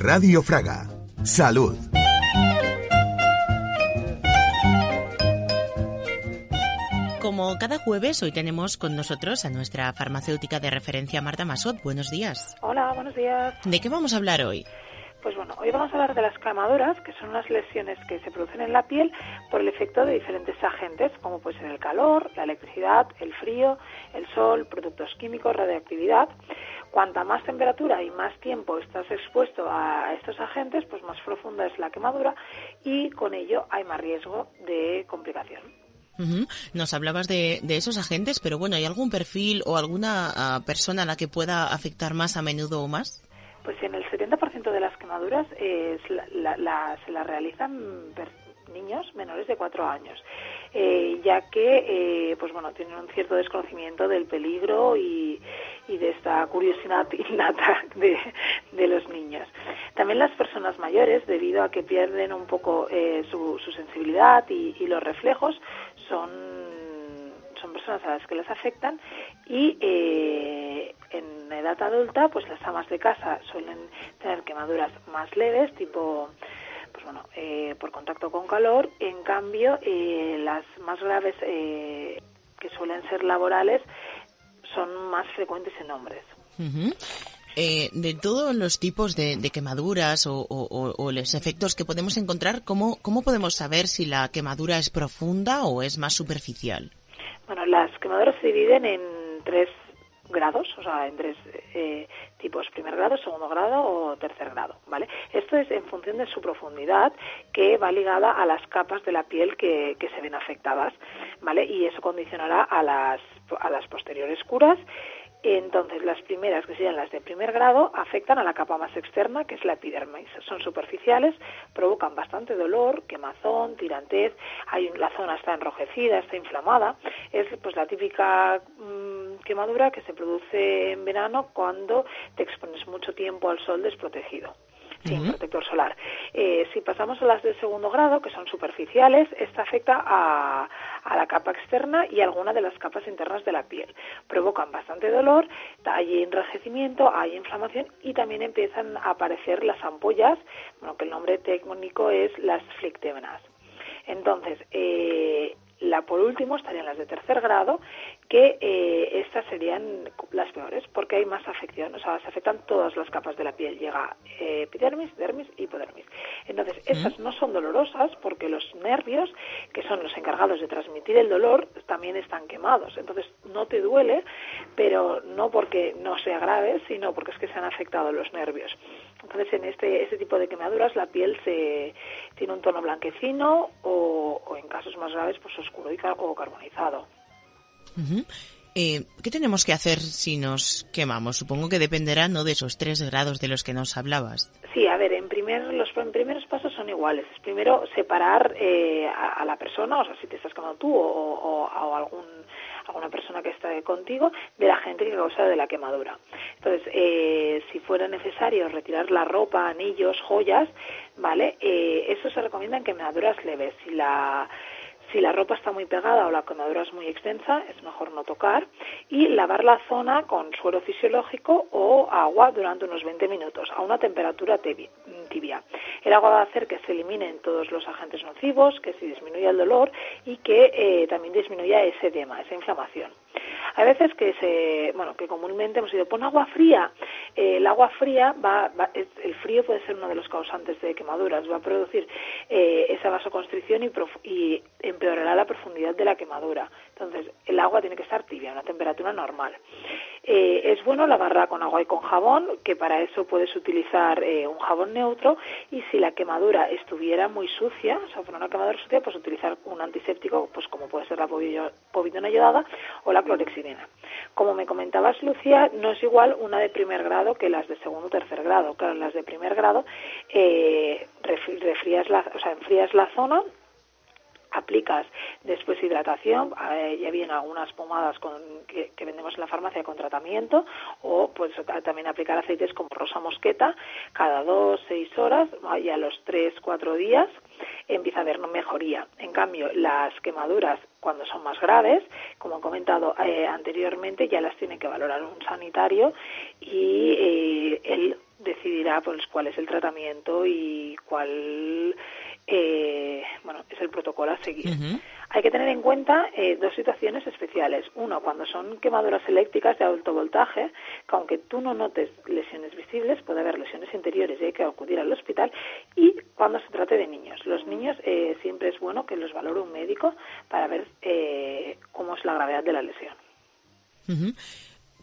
Radio Fraga. Salud. Como cada jueves, hoy tenemos con nosotros a nuestra farmacéutica de referencia, Marta Masot. Buenos días. Hola, buenos días. ¿De qué vamos a hablar hoy? Pues bueno, hoy vamos a hablar de las quemaduras, que son unas lesiones que se producen en la piel por el efecto de diferentes agentes, como puede ser el calor, la electricidad, el frío, el sol, productos químicos, radioactividad. Cuanta más temperatura y más tiempo estás expuesto a estos agentes, pues más profunda es la quemadura y con ello hay más riesgo de complicación. Nos hablabas de, esos agentes, pero bueno, ¿hay algún perfil o alguna ah, persona a la que pueda afectar más a menudo o más? Pues en el 70% de las quemaduras eh, se las realizan niños menores de 4 años, eh, ya que eh, pues bueno tienen un cierto desconocimiento del peligro y, de esta curiosidad innata de, de, los niños. También las personas mayores, debido a que pierden un poco eh, su, sensibilidad y, los reflejos, son, son personas a las que les afectan y en edad adulta, pues las amas de casa suelen tener quemaduras más leves, tipo bueno, eh, por contacto con calor. En cambio, eh, las más graves, eh, que suelen ser laborales, son más frecuentes en hombres. de todos los tipos de, quemaduras o, los efectos que podemos encontrar, ¿cómo, ¿cómo podemos saber si la quemadura es profunda o es más superficial? Bueno, las quemaduras se dividen en tres grados, o sea, en tres eh, tipos, primer grado, segundo grado o tercer grado, ¿vale? Esto es en función de su profundidad, que va ligada a las capas de la piel que, se ven afectadas, ¿vale? Y eso condicionará a las, a las posteriores curas entonces, las primeras, que serían las de primer grado, afectan a la capa más externa, que es la epidermis. Son superficiales, provocan bastante dolor, quemazón, tirantez, hay, la zona está enrojecida, está inflamada. Es pues la típica mm, quemadura que se produce en verano cuando te expones mucho tiempo al sol desprotegido sin protector solar. Eh, si pasamos a las de segundo grado, que son superficiales, esta afecta a, a la capa externa y a alguna de las capas internas de la piel. Provocan bastante dolor, hay enrojecimiento, hay inflamación y también empiezan a aparecer las ampollas, bueno, que el nombre técnico es las flictémenas. Entonces, eh, la por último estarían las de tercer grado, que eh, estas serían las peores porque hay más afección, o sea, se afectan todas las capas de la piel, llega eh, epidermis, dermis y hipodermis. Entonces, estas no son dolorosas porque los nervios, que son los encargados de transmitir el dolor, también están quemados. Entonces, no te duele, pero no porque no sea grave, sino porque es que se han afectado los nervios. Entonces, en este, este tipo de quemaduras, la piel se tiene un tono blanquecino o, o en casos más graves, pues oscuro y o carbonizado. Eh, ¿Qué tenemos que hacer si nos quemamos? Supongo que dependerá no de esos tres grados de los que nos hablabas. Sí, a ver, en primer, los primeros pasos son iguales. Primero, separar eh, a, la persona, o sea, si te estás quemando tú o, o, algún alguna persona que está contigo de la gente que causa de la quemadura. Entonces, eh, si fuera necesario retirar la ropa, anillos, joyas, ¿vale? eso se recomienda en quemaduras leves. Si la si la ropa está muy pegada o la quemadura es muy extensa, es mejor no tocar. Y lavar la zona con suero fisiológico o agua durante unos 20 minutos a una temperatura tibia. El agua va a hacer que se eliminen todos los agentes nocivos, que se disminuya el dolor y que eh, también disminuya ese edema, esa inflamación. Hay veces que se, bueno, que comúnmente hemos ido, pon agua fría. El agua fría va, el frío puede ser uno de los causantes de quemaduras, va a producir eh, esa vasoconstricción y, y empeorará la profundidad de la quemadura. Entonces, el agua tiene que estar tibia, a una temperatura normal. eh, es bueno lavarla con agua y con jabón, que para eso puedes utilizar eh, un jabón neutro y si la quemadura estuviera muy sucia, o sea, por una quemadura sucia, pues utilizar un antiséptico, pues como puede ser la povidona ayudada o la clorexidina. Como me comentabas, Lucía, no es igual una de primer grado que las de segundo o tercer grado. Claro, las de primer grado eh, la, o sea, enfrías la zona aplicas después hidratación, eh, ya bien algunas pomadas con, que, vendemos en la farmacia con tratamiento o pues también aplicar aceites como rosa mosqueta cada dos, seis horas y a los tres, cuatro días empieza a haber mejoría. En cambio, las quemaduras cuando son más graves, como he comentado eh, anteriormente, ya las tiene que valorar un sanitario y eh, él decidirá pues cuál es el tratamiento y cuál eh, bueno, es el protocolo a seguir. Hay que tener en cuenta eh, dos situaciones especiales. Uno, cuando son quemaduras eléctricas de alto voltaje, que aunque tú no notes lesiones visibles, puede haber lesiones interiores y hay que acudir al hospital. Y cuando se trate de niños. Los niños eh, siempre es bueno que los valore un médico para ver eh, cómo es la gravedad de la lesión.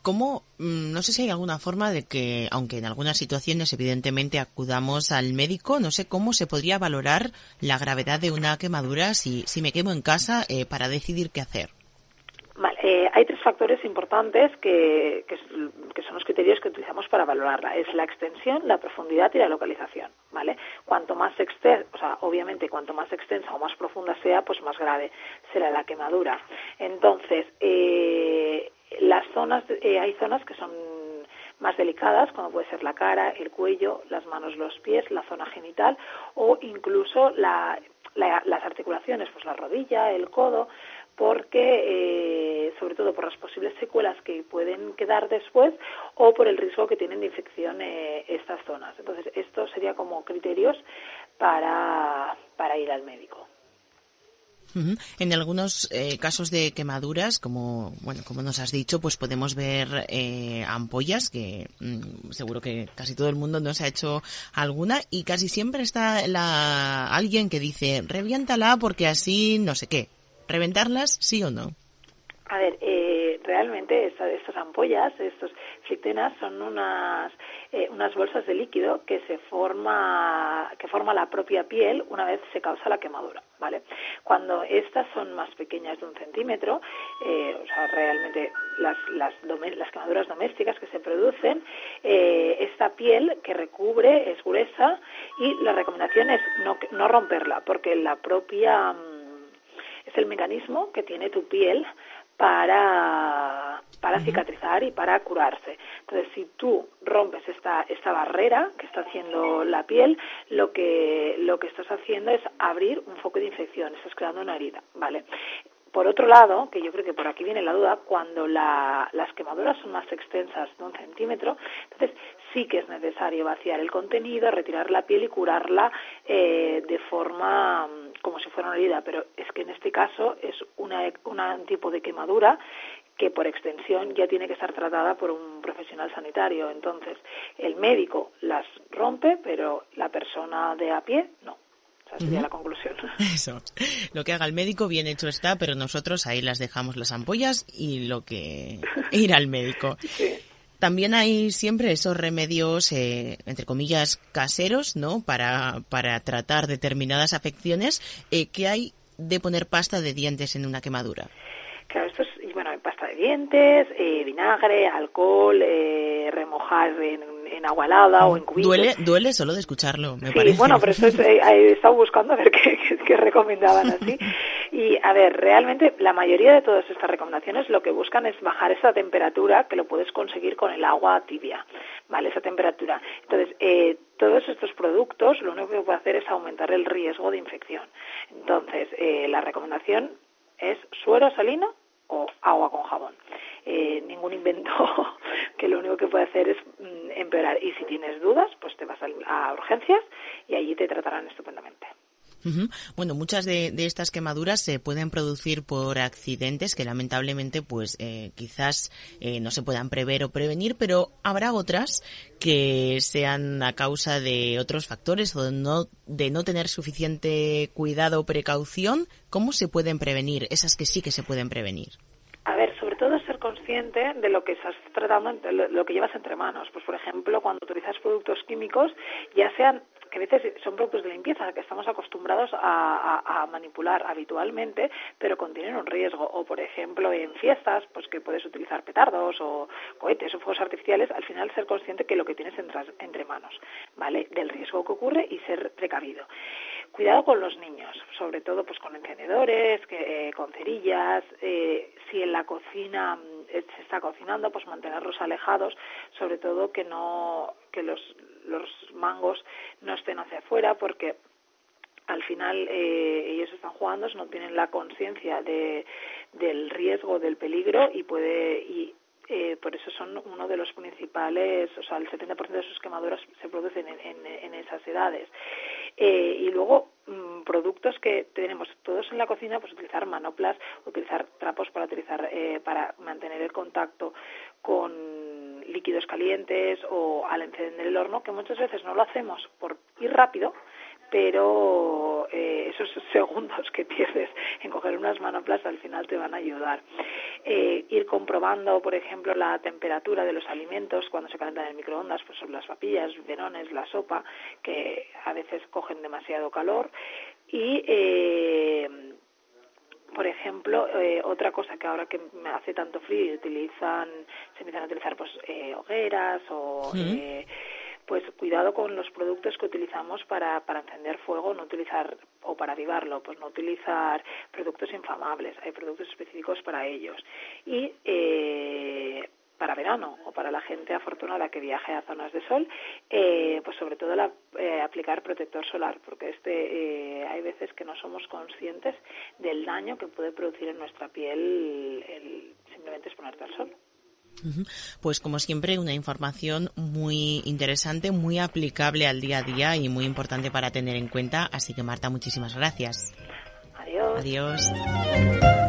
¿Cómo, mm, no sé si hay alguna forma de que, aunque en algunas situaciones evidentemente acudamos al médico, no sé cómo se podría valorar la gravedad de una quemadura si, si me quemo en casa eh, para decidir qué hacer? Vale, eh, hay tres factores importantes que, que, son los criterios que utilizamos para valorarla. Es la extensión, la profundidad y la localización, ¿vale? Cuanto más extensa, o sea, obviamente cuanto más extensa o más profunda sea, pues más grave será la quemadura. Entonces, eh, las zonas, eh, hay zonas que son más delicadas, como puede ser la cara, el cuello, las manos, los pies, la zona genital o incluso las articulaciones, pues la rodilla, el codo, porque eh, sobre todo por las posibles secuelas que pueden quedar después o por el riesgo que tienen de infección eh, estas zonas. Entonces, esto sería como criterios para ir al médico. En algunos eh, casos de quemaduras, como bueno, como nos has dicho, pues podemos ver eh, ampollas que mm, seguro que casi todo el mundo nos ha hecho alguna y casi siempre está la alguien que dice reviéntala porque así no sé qué. ¿Reventarlas sí o no? A ver, eh, realmente estas ampollas, estos flictenas son unas eh, unas bolsas de líquido que se forma que forma la propia piel una vez se causa la quemadura, ¿vale? Cuando estas son más pequeñas de un centímetro, eh, o sea, realmente las, las, las, quemaduras domésticas que se producen, eh, esta piel que recubre es gruesa y la recomendación es no, no romperla porque la propia mm, es el mecanismo que tiene tu piel para, para cicatrizar y para curarse. Entonces, si tú rompes esta, esta barrera que está haciendo la piel, lo que, lo que estás haciendo es abrir un foco de infección, estás creando una herida, ¿vale? Por otro lado, que yo creo que por aquí viene la duda, cuando las quemaduras son más extensas de un centímetro, entonces sí que es necesario vaciar el contenido, retirar la piel y curarla eh, de forma mm, como si fuera una herida, pero es que en este caso es una, un tipo de quemadura que por extensión ya tiene que estar tratada por un profesional sanitario. Entonces, el médico las rompe, pero la persona de a pie no. Esa sería la conclusión. Eso. Lo que haga el médico bien hecho está, pero nosotros ahí las dejamos las ampollas y lo que ir al médico. También hay siempre esos remedios, eh, entre comillas, caseros, ¿no? Para, para tratar determinadas afecciones. Eh, ¿Qué hay de poner pasta de dientes en una quemadura? Claro, esto es, bueno, pasta de dientes, eh, vinagre, alcohol, eh, remojar en en agua helada o en cubitos. Duele, duele solo de escucharlo, me sí, bueno, pero eso eh, he estado buscando a ver qué, recomendaban así. Y a ver, realmente la mayoría de todas estas recomendaciones lo que buscan es bajar esa temperatura que lo puedes conseguir con el agua tibia, ¿vale? Esa temperatura. Entonces, eh, todos estos productos lo único que puede hacer es aumentar el riesgo de infección. Entonces, eh, la recomendación es suero salino o agua con jabón. Eh, ningún invento que lo único que puede hacer es mm, empeorar. Y si tienes dudas, pues te vas a, urgencias y allí te tratarán estupendamente. Bueno, muchas de, estas quemaduras se pueden producir por accidentes que lamentablemente, pues eh, quizás eh, no se puedan prever o prevenir, pero habrá otras que sean a causa de otros factores o de no, de no tener suficiente cuidado o precaución. ¿Cómo se pueden prevenir esas que sí que se pueden prevenir? A ver, sobre todo ser consciente de lo que estás tratando, de lo que llevas entre manos. Pues, por ejemplo, cuando utilizas productos químicos, ya sean que a veces son productos de limpieza que estamos acostumbrados a, manipular habitualmente, pero contienen un riesgo. O, por ejemplo, en fiestas, pues que puedes utilizar petardos o cohetes o fuegos artificiales, al final ser consciente que lo que tienes entre, entre manos, ¿vale? Del riesgo que ocurre y ser precavido. Cuidado con los niños, sobre todo pues con encendedores, que, eh, con cerillas, eh, si en la cocina mm, se está cocinando, pues mantenerlos alejados, sobre todo que no que los, los mangos no estén hacia afuera porque al final eh, ellos están jugando, no tienen la conciencia de, del riesgo, del peligro y puede y eh, por eso son uno de los principales, o sea, el 70% de sus quemaduras se producen en, en, esas edades. Eh, y luego, mm, productos que tenemos todos en la cocina, pues utilizar manoplas, utilizar trapos para, utilizar, eh, para mantener el contacto con líquidos calientes o al encender el horno, que muchas veces no lo hacemos por ir rápido, pero eh, esos segundos que pierdes en coger unas manoplas al final te van a ayudar. Eh, ir comprobando, por ejemplo, la temperatura de los alimentos cuando se calentan en microondas, pues son las papillas, verones, la sopa, que a veces cogen demasiado calor. Y eh, por ejemplo, eh, otra cosa que ahora que me hace tanto frío y utilizan, se empiezan a utilizar pues eh, hogueras o eh, pues cuidado con los productos que utilizamos para, para encender fuego, no utilizar, o para avivarlo, pues no utilizar productos inflamables, hay productos específicos para ellos. Y eh, para verano o para la gente afortunada que viaje a zonas de sol, eh, pues sobre todo la, eh, aplicar protector solar, porque este eh, hay veces que no somos conscientes del daño que puede producir en nuestra piel el simplemente exponerte al sol. Pues como siempre, una información muy interesante, muy aplicable al día a día y muy importante para tener en cuenta. Así que Marta, muchísimas gracias. Adiós. Adiós.